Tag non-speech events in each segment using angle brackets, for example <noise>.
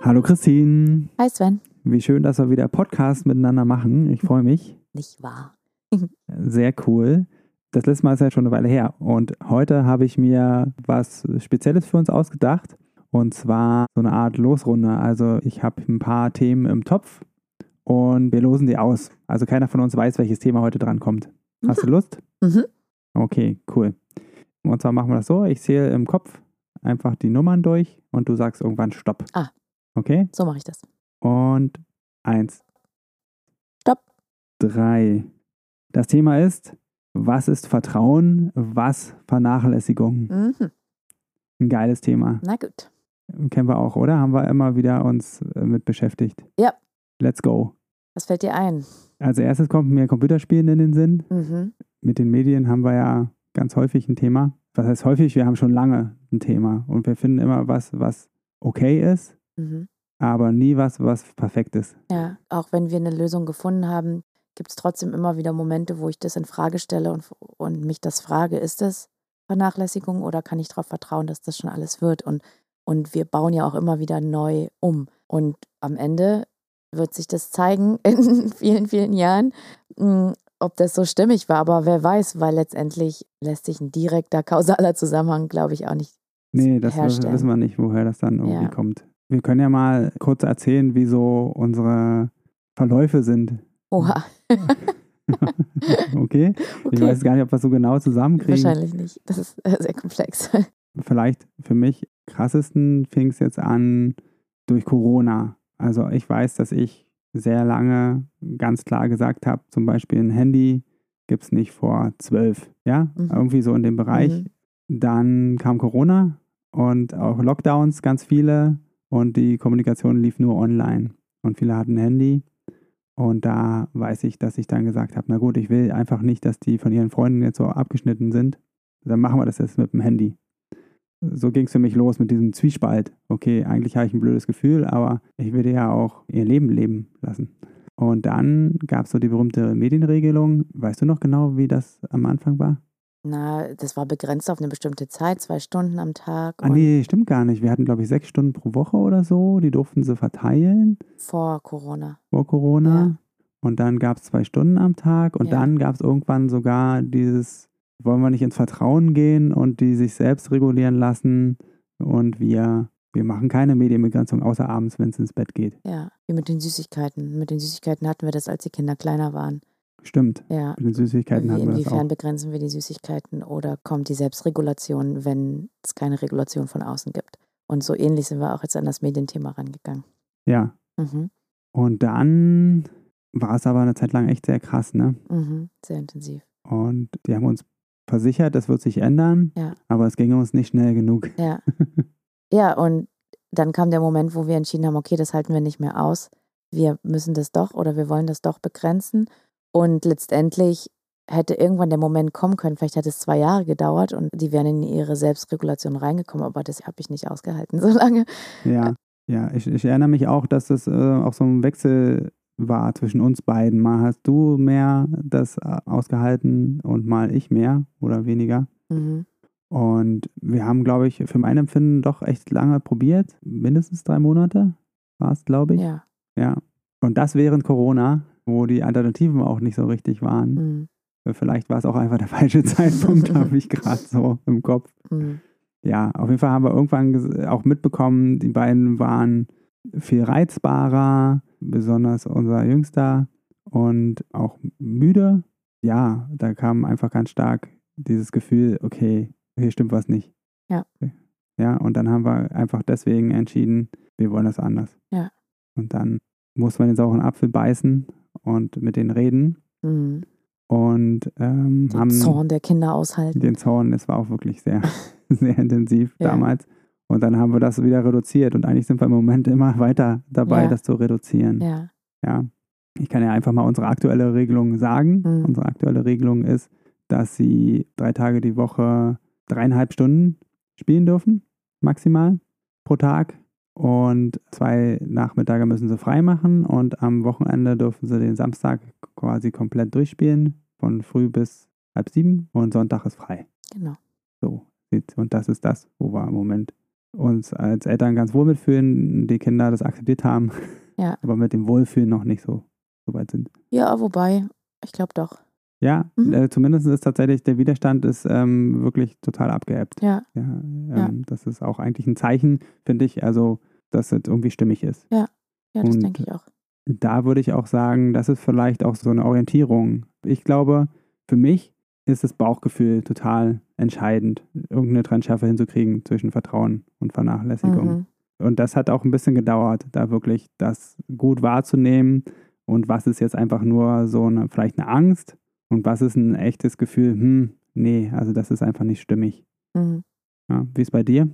Hallo Christine. Hi Sven. Wie schön, dass wir wieder Podcast miteinander machen. Ich freue mich. Nicht wahr. <laughs> Sehr cool. Das letzte Mal ist ja schon eine Weile her. Und heute habe ich mir was Spezielles für uns ausgedacht. Und zwar so eine Art Losrunde. Also ich habe ein paar Themen im Topf und wir losen die aus. Also keiner von uns weiß, welches Thema heute dran kommt. Hast du Lust? Mhm. Okay, cool. Und zwar machen wir das so. Ich zähle im Kopf einfach die Nummern durch und du sagst irgendwann Stopp. Ah. Okay? So mache ich das. Und eins. Stopp. Drei. Das Thema ist, was ist Vertrauen, was Vernachlässigung? Mhm. Ein geiles Thema. Na gut. Kennen wir auch, oder? Haben wir immer wieder uns äh, mit beschäftigt. Ja. Let's go. Was fällt dir ein? Als erstes kommt mir Computerspielen in den Sinn. Mhm. Mit den Medien haben wir ja ganz häufig ein Thema. Was heißt häufig? Wir haben schon lange ein Thema. Und wir finden immer was, was okay ist, Mhm. Aber nie was, was perfekt ist. Ja, auch wenn wir eine Lösung gefunden haben, gibt es trotzdem immer wieder Momente, wo ich das in Frage stelle und, und mich das frage, ist das Vernachlässigung oder kann ich darauf vertrauen, dass das schon alles wird? Und, und wir bauen ja auch immer wieder neu um. Und am Ende wird sich das zeigen <laughs> in vielen, vielen Jahren, mh, ob das so stimmig war. Aber wer weiß, weil letztendlich lässt sich ein direkter kausaler Zusammenhang, glaube ich, auch nicht. Nee, das herstellen. wissen wir nicht, woher das dann irgendwie Ja. kommt. Wir können ja mal kurz erzählen, wie so unsere Verläufe sind. Oha, <laughs> okay? Ich weiß gar nicht, ob wir es so genau zusammenkriegen. wahrscheinlich nicht. Das ist äh, sehr komplex. Vielleicht für mich krassesten fing es jetzt an durch Corona. Also ich weiß, dass ich sehr lange ganz klar gesagt habe, zum Beispiel ein Handy gibt es nicht vor zwölf. Ja, Mhm. irgendwie so in dem Bereich. Mhm. Dann kam Corona und auch Lockdowns, ganz viele. Und die Kommunikation lief nur online. Und viele hatten ein Handy. Und da weiß ich, dass ich dann gesagt habe, na gut, ich will einfach nicht, dass die von ihren Freunden jetzt so abgeschnitten sind. Dann machen wir das jetzt mit dem Handy. So ging es für mich los mit diesem Zwiespalt. Okay, eigentlich habe ich ein blödes Gefühl, aber ich will ja auch ihr Leben leben lassen. Und dann gab es so die berühmte Medienregelung. Weißt du noch genau, wie das am Anfang war? Na, das war begrenzt auf eine bestimmte Zeit, zwei Stunden am Tag. Ah, nee, stimmt gar nicht. Wir hatten, glaube ich, sechs Stunden pro Woche oder so. Die durften sie verteilen Vor Corona. vor Corona. Ja. Und dann gab es zwei Stunden am Tag. Und Ja. dann gab es irgendwann sogar dieses, wollen wir nicht ins Vertrauen gehen und die sich selbst regulieren lassen. Und wir, wir machen keine Medienbegrenzung, außer abends, wenn es ins Bett geht. Ja, wie mit den Süßigkeiten. Mit den Süßigkeiten hatten wir das, als die Kinder kleiner waren. Stimmt. Ja. Mit den Süßigkeiten hatten wir das inwiefern begrenzen wir die Süßigkeiten oder kommt die Selbstregulation, wenn es keine Regulation von außen gibt? Und so ähnlich sind wir auch jetzt an das Medienthema rangegangen. Ja. Mhm. Und dann war es aber eine Zeit lang echt sehr krass, ne? Mhm. Sehr intensiv. Und die haben uns versichert, das wird sich ändern. Ja. Aber es ging uns nicht schnell genug. Ja. ja, und dann kam der Moment, wo wir entschieden haben, okay, das halten wir nicht mehr aus. Wir müssen das doch oder wir wollen das doch begrenzen. Und letztendlich hätte irgendwann der Moment kommen können, vielleicht hätte es zwei Jahre gedauert und die wären in ihre Selbstregulation reingekommen, aber das habe ich nicht ausgehalten <laughs> so lange. Ja, ja, ich, ich erinnere mich auch, dass das äh, auch so ein Wechsel war zwischen uns beiden. Mal hast du mehr das äh, ausgehalten und mal ich mehr oder weniger. Mhm. Und wir haben, glaube ich, für mein Empfinden doch echt lange probiert. Mindestens drei Monate war es, glaube ich. Ja. ja. Und das während Corona, wo die Alternativen auch nicht so richtig waren. Mhm. Vielleicht war es auch einfach der falsche Zeitpunkt, <laughs> habe ich gerade so im Kopf. Mhm. Ja, auf jeden Fall haben wir irgendwann auch mitbekommen, die beiden waren viel reizbarer, besonders unser Jüngster und auch müde. Ja, da kam einfach ganz stark dieses Gefühl, okay, hier stimmt was nicht. Ja. Ja, und dann haben wir einfach deswegen entschieden, wir wollen das anders. Ja. Und dann muss man den sauren Apfel beißen und mit denen reden Mhm. und ähm, Den haben Zorn der Kinder aushalten. den Zorn, es war auch wirklich sehr, <laughs> sehr intensiv Ja. damals. Und dann haben wir das wieder reduziert und eigentlich sind wir im Moment immer weiter dabei, Ja. das zu reduzieren. Ja. Ja. Ich kann ja einfach mal unsere aktuelle Regelung sagen. Mhm. Unsere aktuelle Regelung ist, dass sie drei Tage die Woche dreieinhalb Stunden spielen dürfen, maximal pro Tag. Und zwei Nachmittage müssen sie frei machen und am Wochenende dürfen sie den Samstag quasi komplett durchspielen, von früh bis halb sieben und Sonntag ist frei. Genau. So. Und das ist das, wo wir im Moment uns als Eltern ganz wohl mitfühlen, die Kinder das akzeptiert haben, Ja. aber mit dem Wohlfühlen noch nicht so, so weit sind. Ja, wobei, ich glaube doch. Ja, Mhm. äh, zumindest ist tatsächlich der Widerstand ist ähm, wirklich total abgeebbt. Ja. Ja, ähm, Ja. Das ist auch eigentlich ein Zeichen, finde ich, also dass es irgendwie stimmig ist. Ja, das Und- denke ich auch. Da würde ich auch sagen, das ist vielleicht auch so eine Orientierung. Ich glaube, für mich ist das Bauchgefühl total entscheidend, irgendeine Trennschärfe hinzukriegen zwischen Vertrauen und Vernachlässigung. Mhm. Und das hat auch ein bisschen gedauert, da wirklich das gut wahrzunehmen und was ist jetzt einfach nur so eine, vielleicht eine Angst und was ist ein echtes Gefühl, hm, nee, also das ist einfach nicht stimmig. Mhm. Ja, wie ist bei dir?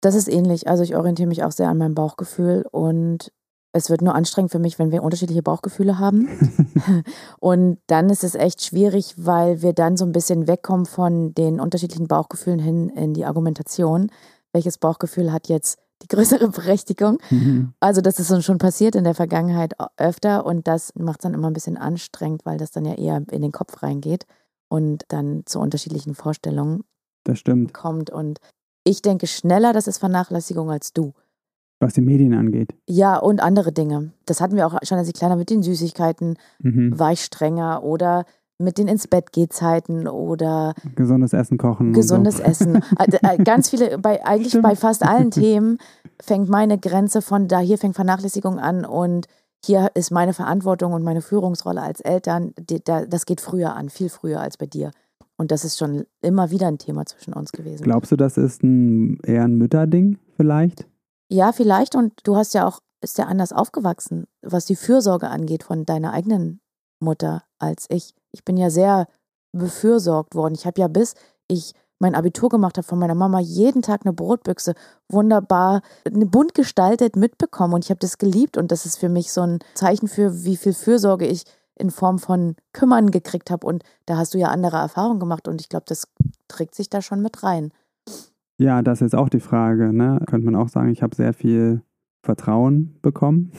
Das ist ähnlich. Also ich orientiere mich auch sehr an meinem Bauchgefühl und es wird nur anstrengend für mich, wenn wir unterschiedliche Bauchgefühle haben. <laughs> <laughs> Und dann ist es echt schwierig, weil wir dann so ein bisschen wegkommen von den unterschiedlichen Bauchgefühlen hin in die Argumentation. Welches Bauchgefühl hat jetzt die größere <laughs> Berechtigung? Mhm. Also das ist uns schon passiert in der Vergangenheit öfter und das macht es dann immer ein bisschen anstrengend, weil das dann ja eher in den Kopf reingeht und dann zu unterschiedlichen Vorstellungen das stimmt, kommt. Und ich denke schneller, das ist Vernachlässigung als du. was die Medien angeht. Ja, und andere Dinge. Das hatten wir auch schon, als ich kleiner mit den Süßigkeiten Mhm. war ich strenger oder mit den ins Bett geh Zeiten oder Gesundes Essen kochen. gesundes und so. Essen. Also, <laughs> äh, Ganz viele, bei, eigentlich Stimmt. bei fast allen Themen fängt meine Grenze von da, hier fängt Vernachlässigung an und hier ist meine Verantwortung und meine Führungsrolle als Eltern, die, da, das geht früher an, viel früher als bei dir. Und das ist schon immer wieder ein Thema zwischen uns gewesen. Glaubst du, das ist ein, eher ein Mütterding vielleicht? Ja, vielleicht. Und du hast ja auch, ist ja anders aufgewachsen, was die Fürsorge angeht von deiner eigenen Mutter als ich. Ich bin ja sehr befürsorgt worden. Ich habe ja bis ich mein Abitur gemacht habe von meiner Mama jeden Tag eine Brotbüchse wunderbar ne, bunt gestaltet mitbekommen und ich habe das geliebt und das ist für mich so ein Zeichen für wie viel Fürsorge ich in Form von Kümmern gekriegt habe und da hast du ja andere Erfahrungen gemacht und ich glaube, das trägt sich da schon mit rein. Ja, das ist auch die Frage. Ne? Könnte man auch sagen, ich habe sehr viel Vertrauen bekommen.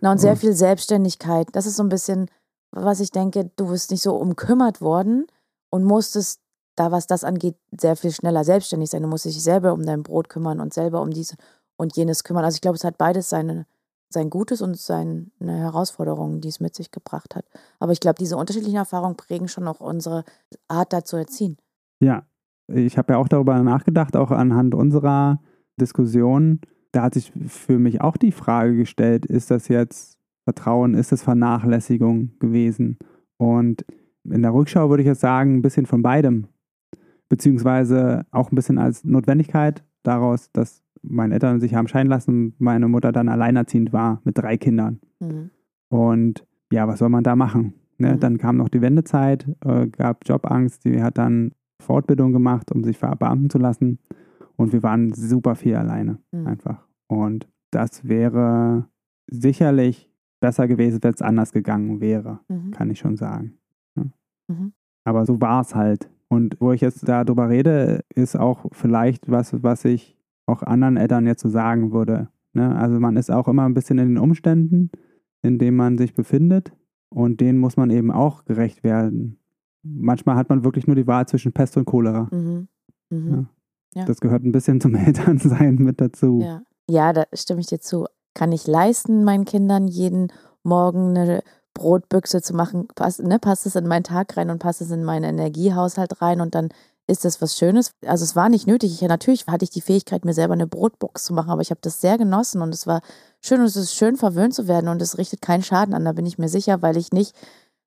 Na, und sehr viel Selbstständigkeit. Das ist so ein bisschen, was ich denke, du bist nicht so umkümmert worden und musstest da, was das angeht, sehr viel schneller selbstständig sein. Du musst dich selber um dein Brot kümmern und selber um dies und jenes kümmern. Also ich glaube, es hat beides seine, sein Gutes und seine Herausforderungen, die es mit sich gebracht hat. Aber ich glaube, diese unterschiedlichen Erfahrungen prägen schon auch unsere Art, da zu erziehen. Ja, ich habe ja auch darüber nachgedacht, auch anhand unserer Diskussion. Da hat sich für mich auch die Frage gestellt, ist das jetzt Vertrauen, ist das Vernachlässigung gewesen? Und in der Rückschau würde ich jetzt sagen, ein bisschen von beidem. Beziehungsweise auch ein bisschen als Notwendigkeit daraus, dass meine Eltern sich haben scheiden lassen, meine Mutter dann alleinerziehend war mit drei Kindern. Mhm. Und ja, was soll man da machen? Ne? Mhm. Dann kam noch die Wendezeit, äh, gab Jobangst, die hat dann Fortbildung gemacht, um sich verbeamten zu lassen. Und wir waren super viel alleine Mhm. einfach. Und das wäre sicherlich besser gewesen, wenn es anders gegangen wäre, Mhm. kann ich schon sagen. Mhm. Aber so war es halt. Und wo ich jetzt darüber rede, ist auch vielleicht was, was ich auch anderen Eltern jetzt so sagen würde. Ne? Also man ist auch immer ein bisschen in den Umständen, in denen man sich befindet. Und denen muss man eben auch gerecht werden. Manchmal hat man wirklich nur die Wahl zwischen Pest und Cholera. Mhm. Mhm. Ja. Das gehört ein bisschen zum <laughs> Elternsein mit dazu. Ja. ja, da stimme ich dir zu. Kann ich leisten, meinen Kindern jeden Morgen eine Brotbüchse zu machen? Passt, ne, passt es in meinen Tag rein und passt es in meinen Energiehaushalt rein und dann ist das was Schönes. Also es war nicht nötig. Ich, natürlich hatte ich die Fähigkeit, mir selber eine Brotbox zu machen, aber ich habe das sehr genossen und es war schön und es ist schön, verwöhnt zu werden und es richtet keinen Schaden an, da bin ich mir sicher, weil ich nicht,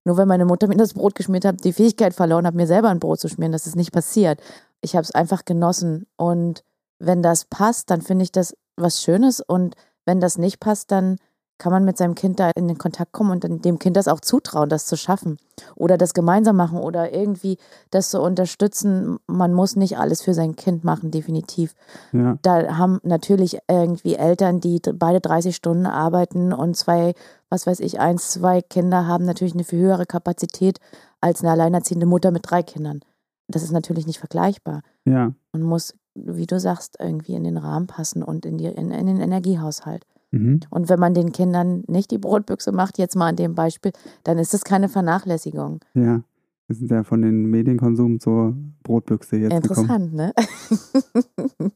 nur weil meine Mutter mir das Brot geschmiert hat, die Fähigkeit verloren habe, mir selber ein Brot zu schmieren. Das ist nicht passiert. Ich habe es einfach genossen und wenn das passt, dann finde ich das was Schönes und wenn das nicht passt, dann kann man mit seinem Kind da in den Kontakt kommen und dem Kind das auch zutrauen, das zu schaffen oder das gemeinsam machen oder irgendwie das zu unterstützen. Man muss nicht alles für sein Kind machen, definitiv. Ja. Da haben natürlich irgendwie Eltern, die beide 30 Stunden arbeiten und zwei, was weiß ich, eins, zwei Kinder haben natürlich eine viel höhere Kapazität als eine alleinerziehende Mutter mit drei Kindern. Das ist natürlich nicht vergleichbar. Ja. Man muss, wie du sagst, irgendwie in den Rahmen passen und in, die, in, in den Energiehaushalt. Mhm. Und wenn man den Kindern nicht die Brotbüchse macht, jetzt mal an dem Beispiel, dann ist es keine Vernachlässigung. Ja. Wir sind ja von den Medienkonsum zur Brotbüchse jetzt Interessant, gekommen. ne? <laughs>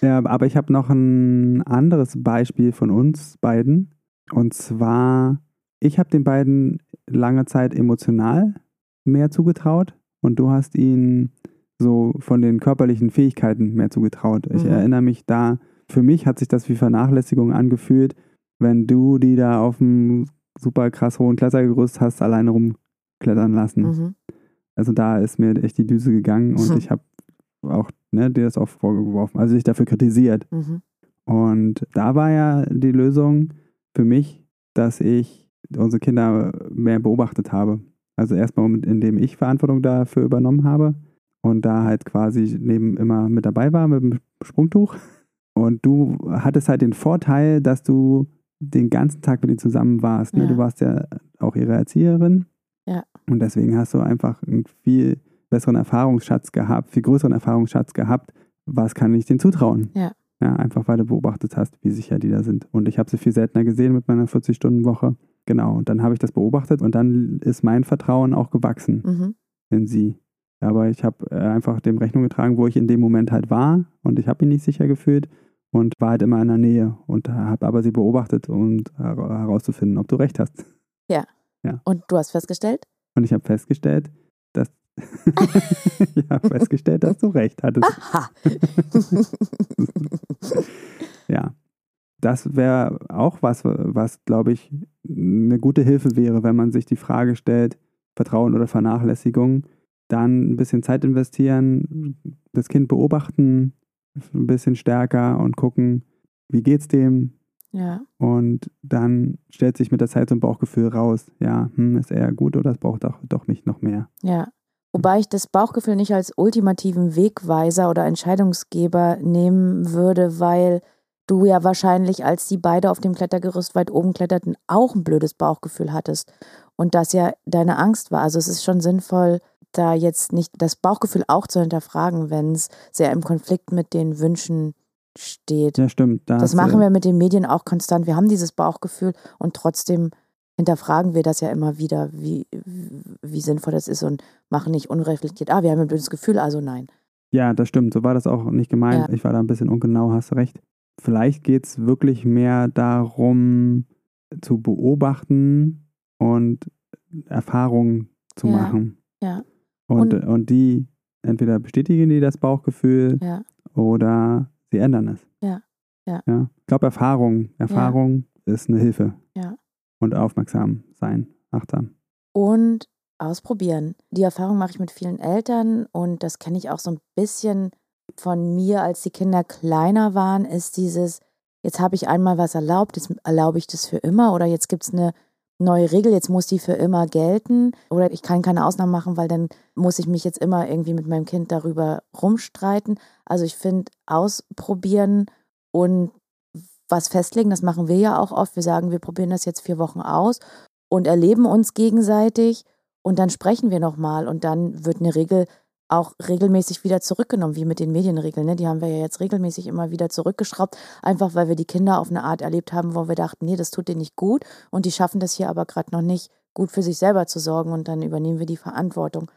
Ja, aber ich habe noch ein anderes Beispiel von uns beiden. Und zwar, ich habe den beiden lange Zeit emotional mehr zugetraut und du hast ihnen so von den körperlichen Fähigkeiten mehr zugetraut. Ich Mhm. erinnere mich da, für mich hat sich das wie Vernachlässigung angefühlt, wenn du die da auf dem super krass hohen Klettergerüst hast alleine rumklettern lassen. Mhm. Also da ist mir echt die Düse gegangen und Mhm. <laughs> ich habe auch ne, dir das auch vorgeworfen, also dich dafür kritisiert. Mhm. Und da war ja die Lösung für mich, dass ich unsere Kinder mehr beobachtet habe. Also erstmal, indem ich Verantwortung dafür übernommen habe und da halt quasi neben immer mit dabei war mit dem Sprungtuch. Und du hattest halt den Vorteil, dass du den ganzen Tag mit ihnen zusammen warst. Ne? Ja. Du warst ja auch ihre Erzieherin. Ja. Und deswegen hast du einfach einen viel besseren Erfahrungsschatz gehabt, viel größeren Erfahrungsschatz gehabt. Was kann ich denen zutrauen? Ja. Ja, einfach weil du beobachtet hast, wie sicher die da sind. Und ich habe sie viel seltener gesehen mit meiner 40-Stunden-Woche. Genau, und dann habe ich das beobachtet und dann ist mein Vertrauen auch gewachsen Mhm. in sie. Aber ich habe äh, einfach dem Rechnung getragen, wo ich in dem Moment halt war und ich habe mich nicht sicher gefühlt und war halt immer in der Nähe und habe aber sie beobachtet, um her- herauszufinden, ob du recht hast. Und du hast festgestellt? Und ich habe festgestellt, dass <laughs> ich habe festgestellt, dass du recht hattest. Aha. <laughs> Ja, das wäre auch was, was, glaube ich, eine gute Hilfe wäre, wenn man sich die Frage stellt, Vertrauen oder Vernachlässigung, dann ein bisschen Zeit investieren, das Kind beobachten, ein bisschen stärker und gucken, wie geht's dem? ja. Und dann stellt sich mit der Zeit so ein Bauchgefühl raus, ja, hm, ist er gut oder es braucht doch, doch mich noch mehr. Ja. Wobei ich das Bauchgefühl nicht als ultimativen Wegweiser oder Entscheidungsgeber nehmen würde, weil du ja wahrscheinlich, als die beide auf dem Klettergerüst weit oben kletterten, auch ein blödes Bauchgefühl hattest. Und das ja deine Angst war. Also es ist schon sinnvoll, da jetzt nicht das Bauchgefühl auch zu hinterfragen, wenn es sehr im Konflikt mit den Wünschen steht. Ja, stimmt. Da Das machen wir mit den Medien auch konstant. Wir haben dieses Bauchgefühl und trotzdem hinterfragen wir das ja immer wieder, wie, wie sinnvoll das ist und machen nicht unreflektiert, ah, wir haben ein blödes Gefühl, also nein. Ja, das stimmt. So war das auch nicht gemeint. Ja. Ich war da ein bisschen ungenau, hast recht. Vielleicht geht es wirklich mehr darum, zu beobachten und Erfahrungen zu Ja, machen. ja. Und, Und- und die entweder bestätigen die das Bauchgefühl Ja, oder sie ändern es. Ja, ja. ja. Ich glaube, Erfahrung. Erfahrung ist eine Hilfe. Ja. Und aufmerksam sein, achtsam. und ausprobieren. Die Erfahrung mache ich mit vielen Eltern und das kenne ich auch so ein bisschen von mir, als die Kinder kleiner waren, ist dieses, jetzt habe ich einmal was erlaubt, jetzt erlaube ich das für immer oder jetzt gibt es eine neue Regel, jetzt muss die für immer gelten oder ich kann keine Ausnahmen machen, weil dann muss ich mich jetzt immer irgendwie mit meinem Kind darüber rumstreiten. Also ich finde, ausprobieren und was festlegen, das machen wir ja auch oft. Wir sagen, wir probieren das jetzt vier Wochen aus und erleben uns gegenseitig und dann sprechen wir nochmal und dann wird eine Regel auch regelmäßig wieder zurückgenommen, wie mit den Medienregeln. Ne? Die haben wir ja jetzt regelmäßig immer wieder zurückgeschraubt, einfach weil wir die Kinder auf eine Art erlebt haben, wo wir dachten, nee, das tut denen nicht gut und die schaffen das hier aber gerade noch nicht, gut für sich selber zu sorgen und dann übernehmen wir die Verantwortung.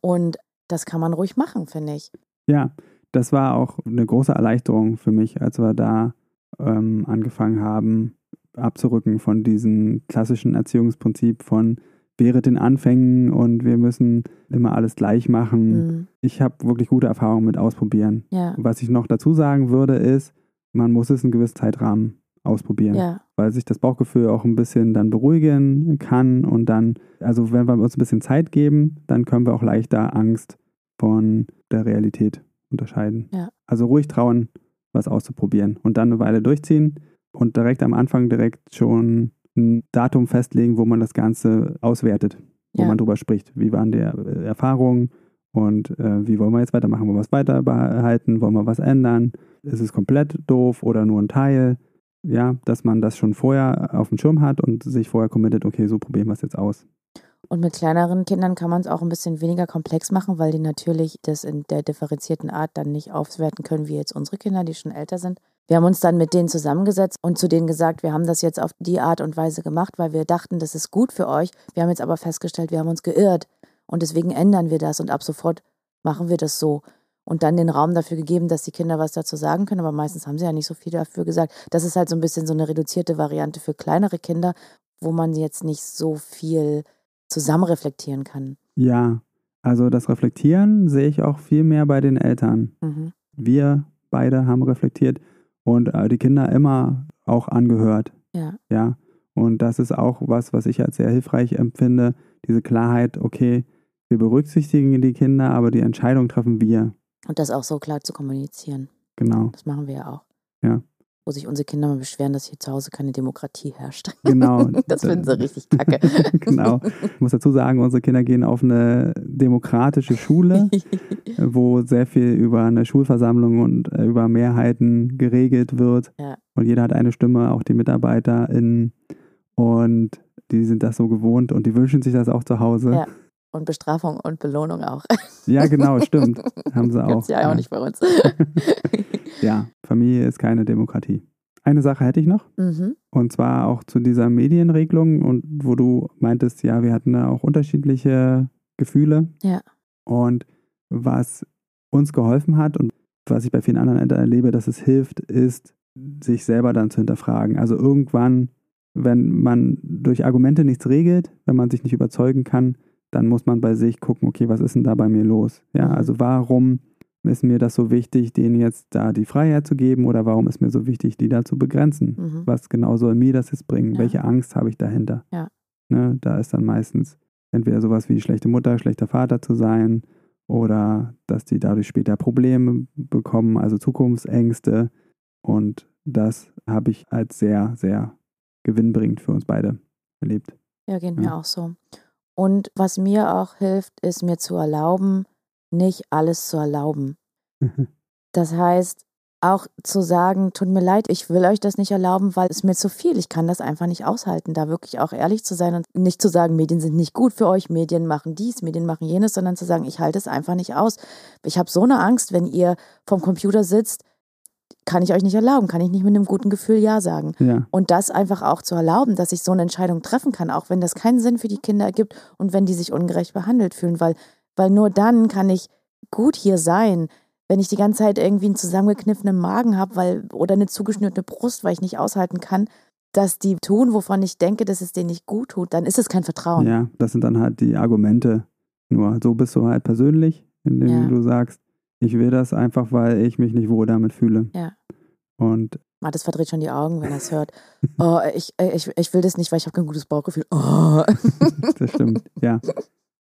Und das kann man ruhig machen, finde ich. Ja, das war auch eine große Erleichterung für mich, als wir da ähm, angefangen haben, abzurücken von diesem klassischen Erziehungsprinzip von wäre den Anfängen und wir müssen immer alles gleich machen. Mhm. Ich habe wirklich gute Erfahrungen mit Ausprobieren. Ja, Was ich noch dazu sagen würde, ist, man muss es in gewissen Zeitrahmen ausprobieren, ja, weil sich das Bauchgefühl auch ein bisschen dann beruhigen kann und dann, also wenn wir uns ein bisschen Zeit geben, dann können wir auch leichter Angst von der Realität unterscheiden. Ja. Also ruhig trauen, was auszuprobieren und dann eine Weile durchziehen und direkt am Anfang direkt schon ein Datum festlegen, wo man das Ganze auswertet, wo Ja. man drüber spricht. Wie waren die äh, Erfahrungen und äh, wie wollen wir jetzt weitermachen? Wollen wir es weiter behalten? Wollen wir was ändern? Ist es komplett doof oder nur ein Teil? Ja, dass man das schon vorher auf dem Schirm hat und sich vorher committet, okay, so probieren wir es jetzt aus. Und mit kleineren Kindern kann man es auch ein bisschen weniger komplex machen, weil die natürlich das in der differenzierten Art dann nicht auswerten können, wie jetzt unsere Kinder, die schon älter sind. Wir haben uns dann mit denen zusammengesetzt und zu denen gesagt, wir haben das jetzt auf die Art und Weise gemacht, weil wir dachten, das ist gut für euch. Wir haben jetzt aber festgestellt, wir haben uns geirrt und deswegen ändern wir das und ab sofort machen wir das so. Und dann den Raum dafür gegeben, dass die Kinder was dazu sagen können, aber meistens haben sie ja nicht so viel dafür gesagt. Das ist halt so ein bisschen so eine reduzierte Variante für kleinere Kinder, wo man jetzt nicht so viel zusammen reflektieren kann. Ja, also das Reflektieren sehe ich auch viel mehr bei den Eltern. Mhm. Wir beide haben reflektiert und äh, die Kinder immer auch angehört. Ja. Ja. Und das ist auch was, was ich als sehr hilfreich empfinde. Diese Klarheit, okay, wir berücksichtigen die Kinder, aber die Entscheidung treffen wir. Und das auch so klar zu kommunizieren. Genau. Das machen wir ja auch. Ja. Wo sich unsere Kinder mal beschweren, dass hier zu Hause keine Demokratie herrscht. <laughs> Genau. Das finden sie richtig kacke. <laughs> genau. Ich muss dazu sagen, unsere Kinder gehen auf eine demokratische Schule, <laughs> wo sehr viel über eine Schulversammlung und äh, über Mehrheiten geregelt wird. Ja. Und jeder hat eine Stimme, auch die MitarbeiterInnen. Und die sind das so gewohnt und die wünschen sich das auch zu Hause. Ja. Und Bestrafung und Belohnung auch. Ja, genau, stimmt. <laughs> Haben sie auch. Gibt's ja auch nicht bei uns. <laughs> Ja, Familie ist keine Demokratie. Eine Sache hätte ich noch. mhm. Und zwar auch zu dieser Medienregelung und wo du meintest, ja, wir hatten da auch unterschiedliche Gefühle. Ja. Und was uns geholfen hat und was ich bei vielen anderen Eltern erlebe, dass es hilft, ist, sich selber dann zu hinterfragen. Also irgendwann, wenn man durch Argumente nichts regelt, wenn man sich nicht überzeugen kann, dann muss man bei sich gucken, okay, was ist denn da bei mir los? Ja, Mhm. also warum ist mir das so wichtig, denen jetzt da die Freiheit zu geben oder warum ist mir so wichtig, die da zu begrenzen? Mhm. Was genau soll mir das jetzt bringen? Ja. Welche Angst habe ich dahinter? Ja. Ne, da ist dann meistens entweder sowas wie schlechte Mutter, schlechter Vater zu sein oder dass die dadurch später Probleme bekommen, also Zukunftsängste. Und das habe ich als sehr, sehr gewinnbringend für uns beide erlebt. Ja, geht mir Ja. auch so. Und was mir auch hilft, ist mir zu erlauben, nicht alles zu erlauben. Das heißt, auch zu sagen, tut mir leid, ich will euch das nicht erlauben, weil es mir zu viel, ich kann das einfach nicht aushalten, da wirklich auch ehrlich zu sein und nicht zu sagen, Medien sind nicht gut für euch, Medien machen dies, Medien machen jenes, sondern zu sagen, ich halte es einfach nicht aus. Ich habe so eine Angst, wenn ihr vom Computer sitzt, kann ich euch nicht erlauben, kann ich nicht mit einem guten Gefühl Ja sagen. Ja, Und das einfach auch zu erlauben, dass ich so eine Entscheidung treffen kann, auch wenn das keinen Sinn für die Kinder ergibt und wenn die sich ungerecht behandelt fühlen, weil, weil nur dann kann ich gut hier sein. Wenn ich die ganze Zeit irgendwie einen zusammengekniffenen Magen habe, weil oder eine zugeschnürte Brust, weil ich nicht aushalten kann, dass die tun, wovon ich denke, dass es denen nicht gut tut, dann ist es kein Vertrauen. ja, das sind dann halt die Argumente. Nur so bist du halt persönlich, indem Ja. du sagst, ich will das einfach, weil ich mich nicht wohl damit fühle. Ja. Und Mathis verdreht schon die Augen, wenn er es hört. <laughs> Oh, ich, ich, ich will das nicht, weil ich habe kein gutes Bauchgefühl. Oh. <laughs> das stimmt, ja.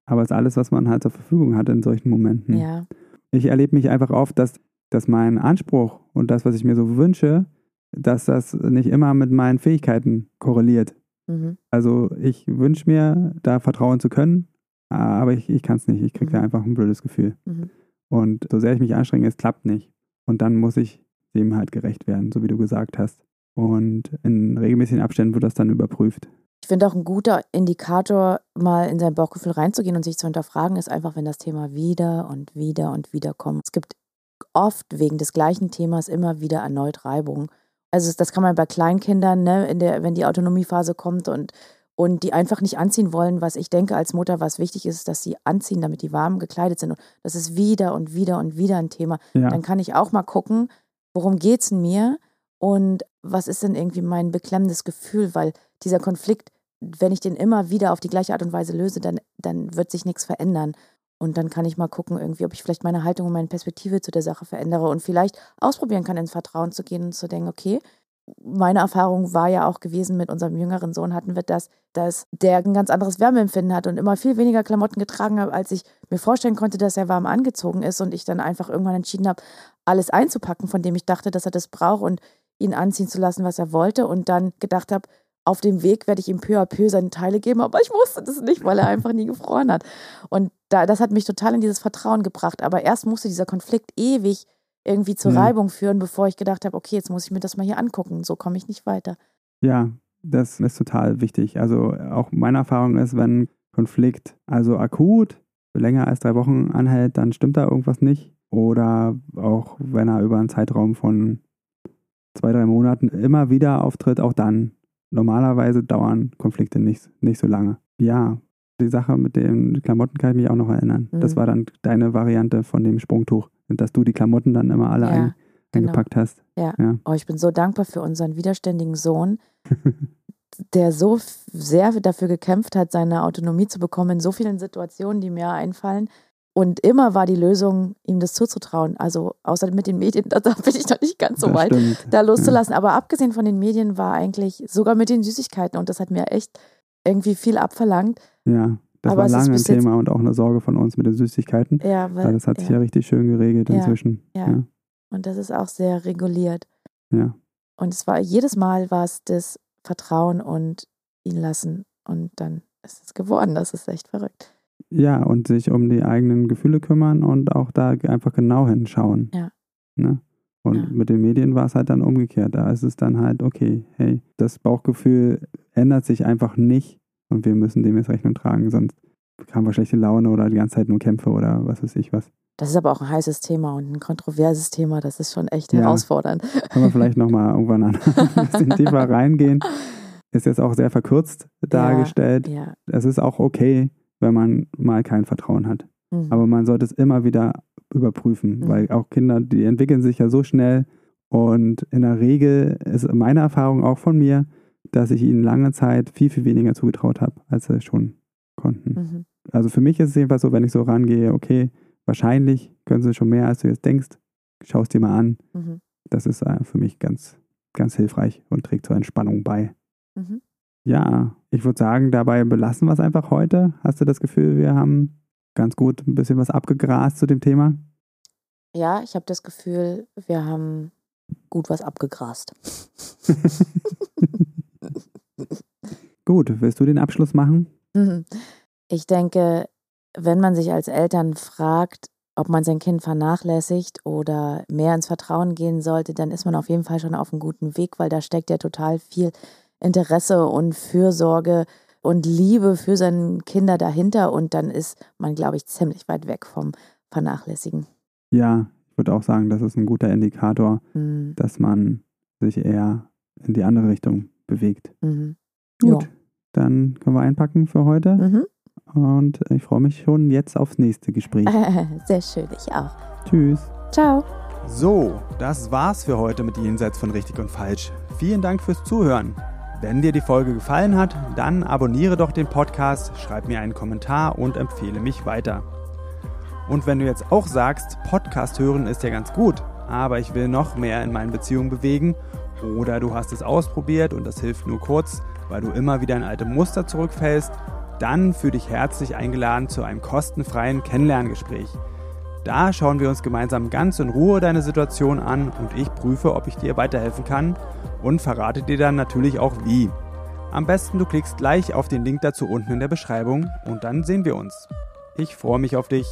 Aber es ist alles, was man halt zur Verfügung hat in solchen Momenten. Ja, ich erlebe mich einfach oft, dass, dass mein Anspruch und das, was ich mir so wünsche, dass das nicht immer mit meinen Fähigkeiten korreliert. mhm. Also ich wünsche mir, da vertrauen zu können, aber ich, ich kann es nicht. Ich kriege da Mhm. einfach ein blödes Gefühl. Mhm. Und so sehr ich mich anstrenge, es klappt nicht. Und dann muss ich dem halt gerecht werden, so wie du gesagt hast. Und in regelmäßigen Abständen wird das dann überprüft. Ich finde auch ein guter Indikator, mal in sein Bauchgefühl reinzugehen und sich zu hinterfragen, ist einfach, wenn das Thema wieder und wieder und wieder kommt. Es gibt oft wegen des gleichen Themas immer wieder erneut Reibung. Also das kann man bei Kleinkindern, ne, in der, wenn die Autonomiephase kommt und, und die einfach nicht anziehen wollen, was ich denke als Mutter, was wichtig ist, dass sie anziehen, damit die warm gekleidet sind. Und das ist wieder und wieder und wieder ein Thema. Ja, Dann kann ich auch mal gucken, worum geht es in mir und was ist denn irgendwie mein beklemmendes Gefühl, weil dieser Konflikt, wenn ich den immer wieder auf die gleiche Art und Weise löse, dann, dann wird sich nichts verändern. Und dann kann ich mal gucken, irgendwie, ob ich vielleicht meine Haltung und meine Perspektive zu der Sache verändere und vielleicht ausprobieren kann, ins Vertrauen zu gehen und zu denken, okay, meine Erfahrung war ja auch gewesen, mit unserem jüngeren Sohn hatten wir das, dass der ein ganz anderes Wärmeempfinden hat und immer viel weniger Klamotten getragen hat, als ich mir vorstellen konnte, dass er warm angezogen ist und ich dann einfach irgendwann entschieden habe, alles einzupacken, von dem ich dachte, dass er das braucht und ihn anziehen zu lassen, was er wollte und dann gedacht habe, auf dem Weg werde ich ihm peu à peu seine Teile geben, aber ich wusste das nicht, weil er einfach nie gefroren hat. Und da, das hat mich total in dieses Vertrauen gebracht. Aber erst musste dieser Konflikt ewig irgendwie zur mhm. Reibung führen, bevor ich gedacht habe, okay, jetzt muss ich mir das mal hier angucken. So komme ich nicht weiter. Ja, das ist total wichtig. Also auch meine Erfahrung ist, wenn Konflikt also akut länger als drei Wochen anhält, dann stimmt da irgendwas nicht. Oder auch wenn er über einen Zeitraum von zwei, drei Monaten immer wieder auftritt, auch dann. Normalerweise dauern Konflikte nicht, nicht so lange. Ja, die Sache mit den Klamotten kann ich mich auch noch erinnern. Mhm. Das war dann deine Variante von dem Sprungtuch, dass du die Klamotten dann immer alle ja, ein, genau. eingepackt hast. Ja. ja. Oh, ich bin so dankbar für unseren widerständigen Sohn, <laughs> der so sehr dafür gekämpft hat, seine Autonomie zu bekommen in so vielen Situationen, die mir einfallen. Und immer war die Lösung, ihm das zuzutrauen. Also außer mit den Medien, <laughs> da, bin ich noch nicht ganz so das weit, stimmt. da loszulassen. Ja. Aber abgesehen von den Medien war eigentlich sogar mit den Süßigkeiten und das hat mir echt irgendwie viel abverlangt. Ja, das Aber war lange ein Thema und auch eine Sorge von uns mit den Süßigkeiten. Ja, weil, das hat sich ja. richtig schön geregelt inzwischen. Ja, ja. Und das ist auch sehr reguliert. Ja. Und es war jedes Mal war es das Vertrauen und ihn lassen. Und dann ist es geworden. Das ist echt verrückt. Ja, und sich um die eigenen Gefühle kümmern und auch da einfach genau hinschauen. Ja. Ne? Und ja. mit den Medien war es halt dann umgekehrt. Da ist es dann halt, okay, hey, das Bauchgefühl ändert sich einfach nicht und wir müssen dem jetzt Rechnung tragen, sonst haben wir schlechte Laune oder die ganze Zeit nur Kämpfe oder was weiß ich was. Das ist aber auch ein heißes Thema und ein kontroverses Thema. Das ist schon echt ja. herausfordernd. Können wir vielleicht nochmal <laughs> irgendwann an ein bisschen tiefer reingehen. Ist jetzt auch sehr verkürzt dargestellt. Ja, ja. Es ist auch okay, wenn man mal kein Vertrauen hat. Mhm. Aber man sollte es immer wieder überprüfen, mhm. weil auch Kinder, die entwickeln sich ja so schnell und in der Regel ist meine Erfahrung auch von mir, dass ich ihnen lange Zeit viel, viel weniger zugetraut habe, als sie schon konnten. Mhm. Also für mich ist es jedenfalls so, wenn ich so rangehe, okay, wahrscheinlich können sie schon mehr, als du jetzt denkst, schau es dir mal an. Mhm. Das ist äh, für mich ganz, ganz hilfreich und trägt zur Entspannung bei. Mhm. Ja, ich würde sagen, dabei belassen wir es einfach heute. Hast du das Gefühl, wir haben ganz gut ein bisschen was abgegrast zu dem Thema? Ja, ich habe das Gefühl, wir haben gut was abgegrast. <laughs> gut, willst du den Abschluss machen? <laughs> Ich denke, wenn man sich als Eltern fragt, ob man sein Kind vernachlässigt oder mehr ins Vertrauen gehen sollte, dann ist man auf jeden Fall schon auf einem guten Weg, weil da steckt ja total viel Interesse und Fürsorge und Liebe für seine Kinder dahinter und dann ist man, glaube ich, ziemlich weit weg vom Vernachlässigen. Ja, ich würde auch sagen, das ist ein guter Indikator, mhm. dass man sich eher in die andere Richtung bewegt. Mhm. Gut, ja. Dann können wir einpacken für heute. Mhm. Und ich freue mich schon jetzt aufs nächste Gespräch. <laughs> Sehr schön, ich auch. Tschüss. Ciao. So, das war's für heute mit Jenseits von Richtig und Falsch. Vielen Dank fürs Zuhören. Wenn dir die Folge gefallen hat, dann abonniere doch den Podcast, schreib mir einen Kommentar und empfehle mich weiter. Und wenn du jetzt auch sagst, Podcast hören ist ja ganz gut, aber ich will noch mehr in meinen Beziehungen bewegen oder du hast es ausprobiert und das hilft nur kurz, weil du immer wieder in alte Muster zurückfällst, dann fühle dich herzlich eingeladen zu einem kostenfreien Kennenlerngespräch. Da schauen wir uns gemeinsam ganz in Ruhe deine Situation an und ich prüfe, ob ich dir weiterhelfen kann und verrate dir dann natürlich auch wie. Am besten du klickst gleich auf den Link dazu unten in der Beschreibung und dann sehen wir uns. Ich freue mich auf dich.